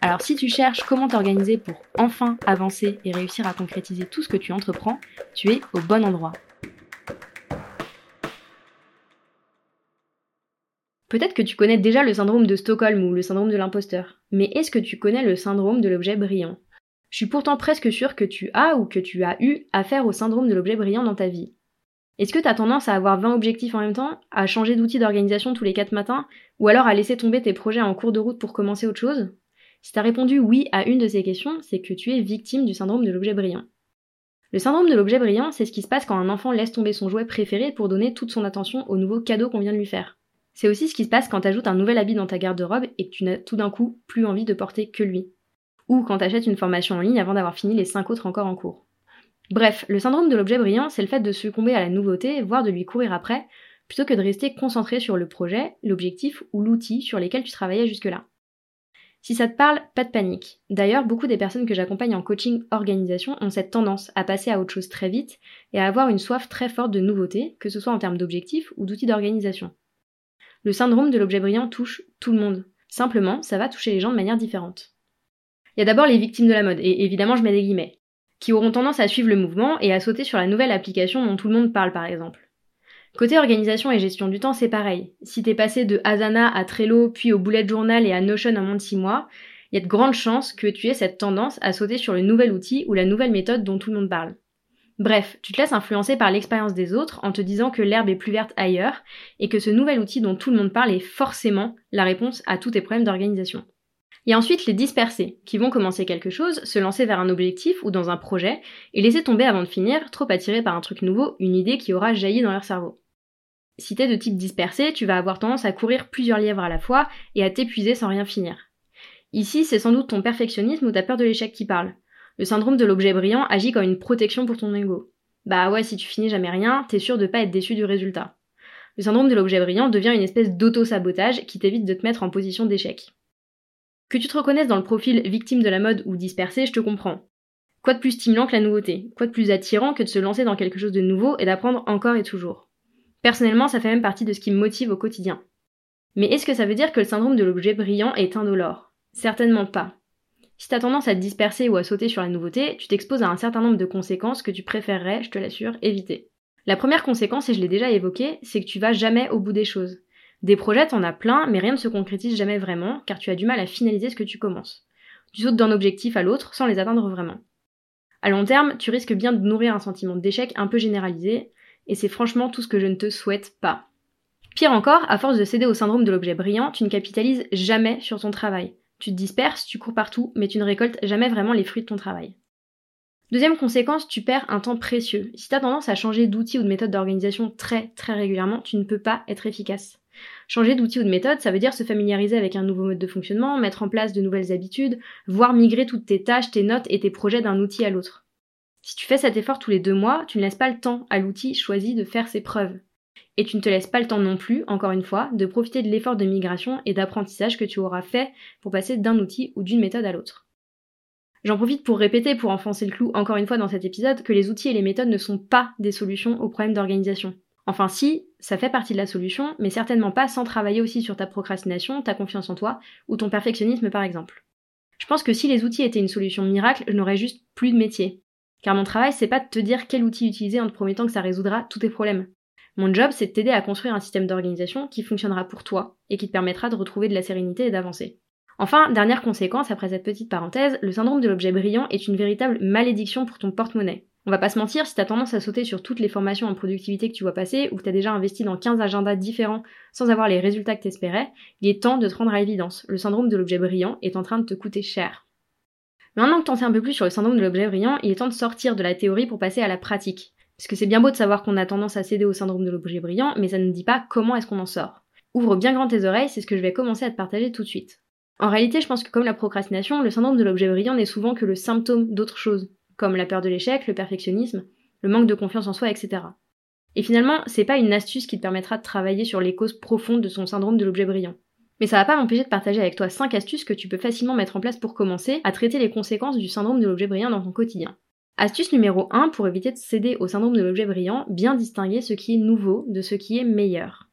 Alors si tu cherches comment t'organiser pour enfin avancer et réussir à concrétiser tout ce que tu entreprends, tu es au bon endroit. Peut-être que tu connais déjà le syndrome de Stockholm ou le syndrome de l'imposteur, mais est-ce que tu connais le syndrome de l'objet brillant? Je suis pourtant presque sûre que tu as ou que tu as eu affaire au syndrome de l'objet brillant dans ta vie. Est-ce que tu as tendance à avoir 20 objectifs en même temps, à changer d'outil d'organisation tous les 4 matins, ou alors à laisser tomber tes projets en cours de route pour commencer autre chose? Si tu as répondu oui à une de ces questions, c'est que tu es victime du syndrome de l'objet brillant. Le syndrome de l'objet brillant, c'est ce qui se passe quand un enfant laisse tomber son jouet préféré pour donner toute son attention au nouveau cadeau qu'on vient de lui faire. C'est aussi ce qui se passe quand tu ajoutes un nouvel habit dans ta garde-robe et que tu n'as tout d'un coup plus envie de porter que lui. Ou quand tu achètes une formation en ligne avant d'avoir fini les 5 autres encore en cours. Bref, le syndrome de l'objet brillant, c'est le fait de succomber à la nouveauté, voire de lui courir après, plutôt que de rester concentré sur le projet, l'objectif ou l'outil sur lesquels tu travaillais jusque-là. Si ça te parle, pas de panique. D'ailleurs, beaucoup des personnes que j'accompagne en coaching organisation ont cette tendance à passer à autre chose très vite et à avoir une soif très forte de nouveautés, que ce soit en termes d'objectifs ou d'outils d'organisation. Le syndrome de l'objet brillant touche tout le monde. Simplement, ça va toucher les gens de manière différente. Il y a d'abord les victimes de la mode, et évidemment je mets des guillemets, qui auront tendance à suivre le mouvement et à sauter sur la nouvelle application dont tout le monde parle par exemple. Côté organisation et gestion du temps, c'est pareil. Si t'es passé de Asana à Trello, puis au bullet journal et à Notion en moins de 6 mois, il y a de grandes chances que tu aies cette tendance à sauter sur le nouvel outil ou la nouvelle méthode dont tout le monde parle. Bref, tu te laisses influencer par l'expérience des autres en te disant que l'herbe est plus verte ailleurs et que ce nouvel outil dont tout le monde parle est forcément la réponse à tous tes problèmes d'organisation. Il y a ensuite les dispersés, qui vont commencer quelque chose, se lancer vers un objectif ou dans un projet, et laisser tomber avant de finir, trop attirés par un truc nouveau, une idée qui aura jailli dans leur cerveau. Si t'es de type dispersé, tu vas avoir tendance à courir plusieurs lièvres à la fois et à t'épuiser sans rien finir. Ici, c'est sans doute ton perfectionnisme ou ta peur de l'échec qui parle. Le syndrome de l'objet brillant agit comme une protection pour ton ego. Bah ouais, si tu finis jamais rien, t'es sûr de pas être déçu du résultat. Le syndrome de l'objet brillant devient une espèce d'auto-sabotage qui t'évite de te mettre en position d'échec. Que tu te reconnaisses dans le profil victime de la mode ou dispersé, je te comprends. Quoi de plus stimulant que la nouveauté? Quoi de plus attirant que de se lancer dans quelque chose de nouveau et d'apprendre encore et toujours? Personnellement, ça fait même partie de ce qui me motive au quotidien. Mais est-ce que ça veut dire que le syndrome de l'objet brillant est indolore? Certainement pas. Si t'as tendance à te disperser ou à sauter sur la nouveauté, tu t'exposes à un certain nombre de conséquences que tu préférerais, je te l'assure, éviter. La première conséquence, et je l'ai déjà évoqué, c'est que tu vas jamais au bout des choses. Des projets, t'en as plein, mais rien ne se concrétise jamais vraiment, car tu as du mal à finaliser ce que tu commences. Tu sautes d'un objectif à l'autre sans les atteindre vraiment. À long terme, tu risques bien de nourrir un sentiment d'échec un peu généralisé, et c'est franchement tout ce que je ne te souhaite pas. Pire encore, à force de céder au syndrome de l'objet brillant, tu ne capitalises jamais sur ton travail. Tu te disperses, tu cours partout, mais tu ne récoltes jamais vraiment les fruits de ton travail. Deuxième conséquence, tu perds un temps précieux. Si tu as tendance à changer d'outil ou de méthode d'organisation très très régulièrement, tu ne peux pas être efficace. Changer d'outil ou de méthode, ça veut dire se familiariser avec un nouveau mode de fonctionnement, mettre en place de nouvelles habitudes, voire migrer toutes tes tâches, tes notes et tes projets d'un outil à l'autre. Si tu fais cet effort tous les deux mois, tu ne laisses pas le temps à l'outil choisi de faire ses preuves. Et tu ne te laisses pas le temps non plus, encore une fois, de profiter de l'effort de migration et d'apprentissage que tu auras fait pour passer d'un outil ou d'une méthode à l'autre. J'en profite pour répéter, pour enfoncer le clou encore une fois dans cet épisode, que les outils et les méthodes ne sont pas des solutions aux problèmes d'organisation. Enfin si, ça fait partie de la solution, mais certainement pas sans travailler aussi sur ta procrastination, ta confiance en toi, ou ton perfectionnisme par exemple. Je pense que si les outils étaient une solution miracle, je n'aurais juste plus de métier. Car mon travail, c'est pas de te dire quel outil utiliser en te promettant que ça résoudra tous tes problèmes. Mon job, c'est de t'aider à construire un système d'organisation qui fonctionnera pour toi et qui te permettra de retrouver de la sérénité et d'avancer. Enfin, dernière conséquence après cette petite parenthèse, le syndrome de l'objet brillant est une véritable malédiction pour ton porte-monnaie. On va pas se mentir, si t'as tendance à sauter sur toutes les formations en productivité que tu vois passer ou que t'as déjà investi dans 15 agendas différents sans avoir les résultats que t'espérais, il est temps de te rendre à l'évidence. Le syndrome de l'objet brillant est en train de te coûter cher. Maintenant que t'en sais un peu plus sur le syndrome de l'objet brillant, il est temps de sortir de la théorie pour passer à la pratique. Parce que c'est bien beau de savoir qu'on a tendance à céder au syndrome de l'objet brillant, mais ça ne dit pas comment est-ce qu'on en sort. Ouvre bien grand tes oreilles, c'est ce que je vais commencer à te partager tout de suite. En réalité, je pense que comme la procrastination, le syndrome de l'objet brillant n'est souvent que le symptôme d'autre chose. comme la peur de l'échec, le perfectionnisme, le manque de confiance en soi, etc. Et finalement, c'est pas une astuce qui te permettra de travailler sur les causes profondes de son syndrome de l'objet brillant. Mais ça va pas m'empêcher de partager avec toi 5 astuces que tu peux facilement mettre en place pour commencer à traiter les conséquences du syndrome de l'objet brillant dans ton quotidien. Astuce numéro 1 pour éviter de céder au syndrome de l'objet brillant, bien distinguer ce qui est nouveau de ce qui est meilleur.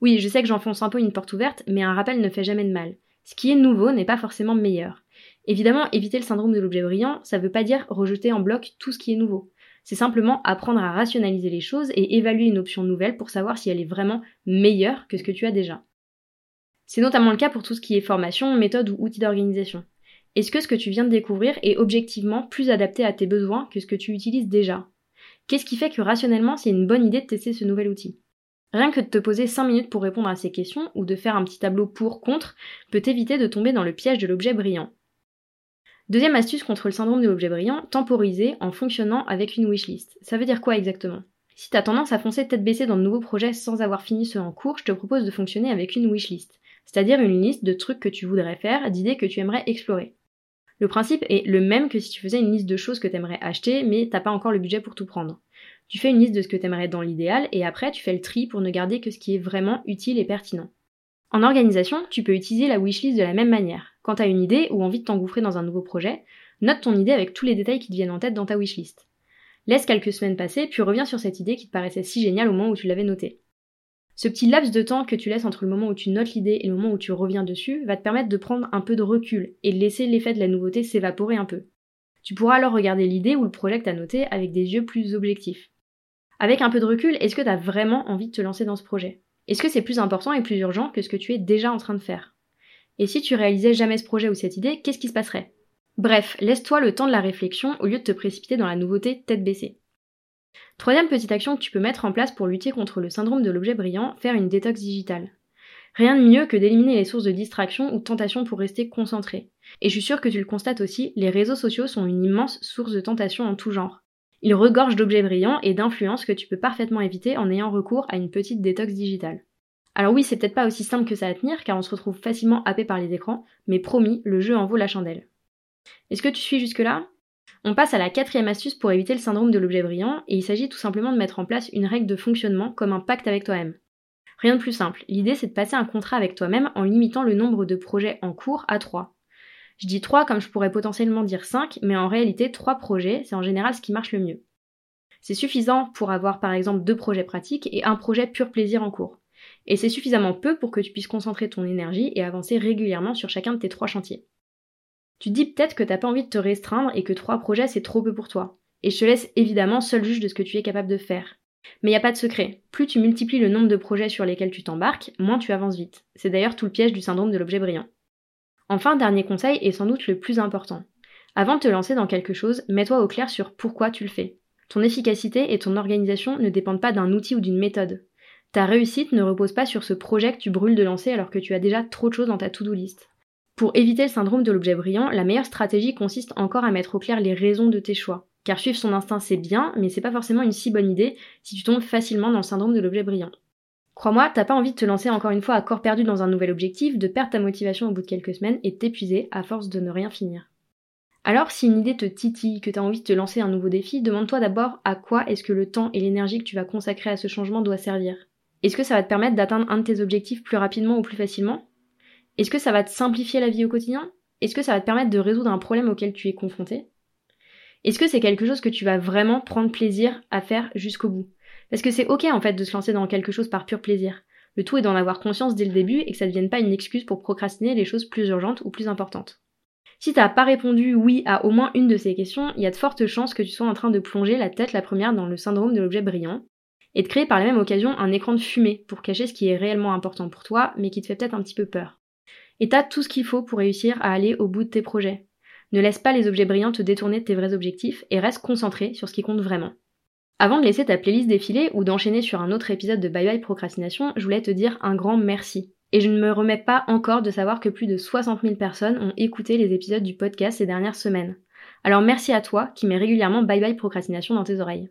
Oui, je sais que j'enfonce un peu une porte ouverte, mais un rappel ne fait jamais de mal. Ce qui est nouveau n'est pas forcément meilleur. Évidemment, éviter le syndrome de l'objet brillant, ça veut pas dire rejeter en bloc tout ce qui est nouveau. C'est simplement apprendre à rationaliser les choses et évaluer une option nouvelle pour savoir si elle est vraiment meilleure que ce que tu as déjà. C'est notamment le cas pour tout ce qui est formation, méthode ou outil d'organisation. Est-ce que ce que tu viens de découvrir est objectivement plus adapté à tes besoins que ce que tu utilises déjà? Qu'est-ce qui fait que rationnellement c'est une bonne idée de tester ce nouvel outil? Rien que de te poser 5 minutes pour répondre à ces questions ou de faire un petit tableau pour-contre peut t'éviter de tomber dans le piège de l'objet brillant. Deuxième astuce contre le syndrome de l'objet brillant, temporiser en fonctionnant avec une wishlist. Ça veut dire quoi exactement? Si tu as tendance à foncer tête baissée dans de nouveaux projets sans avoir fini ceux en cours, je te propose de fonctionner avec une wishlist, c'est-à-dire une liste de trucs que tu voudrais faire, d'idées que tu aimerais explorer. Le principe est le même que si tu faisais une liste de choses que tu aimerais acheter, mais t'as pas encore le budget pour tout prendre. Tu fais une liste de ce que tu aimerais dans l'idéal et après tu fais le tri pour ne garder que ce qui est vraiment utile et pertinent. En organisation, tu peux utiliser la wishlist de la même manière. Quand tu une idée ou envie de t'engouffrer dans un nouveau projet, note ton idée avec tous les détails qui te viennent en tête dans ta wishlist. Laisse quelques semaines passer, puis reviens sur cette idée qui te paraissait si géniale au moment où tu l'avais notée. Ce petit laps de temps que tu laisses entre le moment où tu notes l'idée et le moment où tu reviens dessus va te permettre de prendre un peu de recul et de laisser l'effet de la nouveauté s'évaporer un peu. Tu pourras alors regarder l'idée ou le projet que tu as noté avec des yeux plus objectifs. Avec un peu de recul, est-ce que tu as vraiment envie de te lancer dans ce projet? Est-ce que c'est plus important et plus urgent que ce que tu es déjà en train de faire? Et si tu réalisais jamais ce projet ou cette idée, qu'est-ce qui se passerait? Bref, laisse-toi le temps de la réflexion au lieu de te précipiter dans la nouveauté tête baissée. Troisième petite action que tu peux mettre en place pour lutter contre le syndrome de l'objet brillant, faire une détox digitale. Rien de mieux que d'éliminer les sources de distraction ou tentation pour rester concentré. Et je suis sûre que tu le constates aussi, les réseaux sociaux sont une immense source de tentation en tout genre. Ils regorgent d'objets brillants et d'influences que tu peux parfaitement éviter en ayant recours à une petite détox digitale. Alors oui, c'est peut-être pas aussi simple que ça à tenir car on se retrouve facilement happé par les écrans, mais promis, le jeu en vaut la chandelle. Est-ce que tu suis jusque-là? On passe à la quatrième astuce pour éviter le syndrome de l'objet brillant, et il s'agit tout simplement de mettre en place une règle de fonctionnement comme un pacte avec toi-même. Rien de plus simple, l'idée c'est de passer un contrat avec toi-même en limitant le nombre de projets en cours à 3. Je dis 3 comme je pourrais potentiellement dire 5, mais en réalité 3 projets, c'est en général ce qui marche le mieux. C'est suffisant pour avoir par exemple deux projets pratiques et un projet pur plaisir en cours. Et c'est suffisamment peu pour que tu puisses concentrer ton énergie et avancer régulièrement sur chacun de tes trois chantiers. Tu dis peut-être que t'as pas envie de te restreindre et que trois projets c'est trop peu pour toi. Et je te laisse évidemment seul juge de ce que tu es capable de faire. Mais il n'y a pas de secret. Plus tu multiplies le nombre de projets sur lesquels tu t'embarques, moins tu avances vite. C'est d'ailleurs tout le piège du syndrome de l'objet brillant. Enfin, dernier conseil et sans doute le plus important. Avant de te lancer dans quelque chose, mets-toi au clair sur pourquoi tu le fais. Ton efficacité et ton organisation ne dépendent pas d'un outil ou d'une méthode. Ta réussite ne repose pas sur ce projet que tu brûles de lancer alors que tu as déjà trop de choses dans ta to-do list. Pour éviter le syndrome de l'objet brillant, la meilleure stratégie consiste encore à mettre au clair les raisons de tes choix. Car suivre son instinct c'est bien, mais c'est pas forcément une si bonne idée si tu tombes facilement dans le syndrome de l'objet brillant. Crois-moi, t'as pas envie de te lancer encore une fois à corps perdu dans un nouvel objectif, de perdre ta motivation au bout de quelques semaines et t'épuiser à force de ne rien finir. Alors, si une idée te titille, que t'as envie de te lancer un nouveau défi, demande-toi d'abord à quoi est-ce que le temps et l'énergie que tu vas consacrer à ce changement doit servir. Est-ce que ça va te permettre d'atteindre un de tes objectifs plus rapidement ou plus facilement? Est-ce que ça va te simplifier la vie au quotidien? Est-ce que ça va te permettre de résoudre un problème auquel tu es confronté? Est-ce que c'est quelque chose que tu vas vraiment prendre plaisir à faire jusqu'au bout? Parce que c'est ok en fait de se lancer dans quelque chose par pur plaisir. Le tout est d'en avoir conscience dès le début et que ça ne devienne pas une excuse pour procrastiner les choses plus urgentes ou plus importantes. Si t'as pas répondu oui à au moins une de ces questions, il y a de fortes chances que tu sois en train de plonger la tête la première dans le syndrome de l'objet brillant, et de créer par la même occasion un écran de fumée pour cacher ce qui est réellement important pour toi, mais qui te fait peut-être un petit peu peur. Et t'as tout ce qu'il faut pour réussir à aller au bout de tes projets. Ne laisse pas les objets brillants te détourner de tes vrais objectifs et reste concentré sur ce qui compte vraiment. Avant de laisser ta playlist défiler ou d'enchaîner sur un autre épisode de Bye Bye Procrastination, je voulais te dire un grand merci. Et je ne me remets pas encore de savoir que plus de 60 000 personnes ont écouté les épisodes du podcast ces dernières semaines. Alors merci à toi qui mets régulièrement Bye Bye Procrastination dans tes oreilles.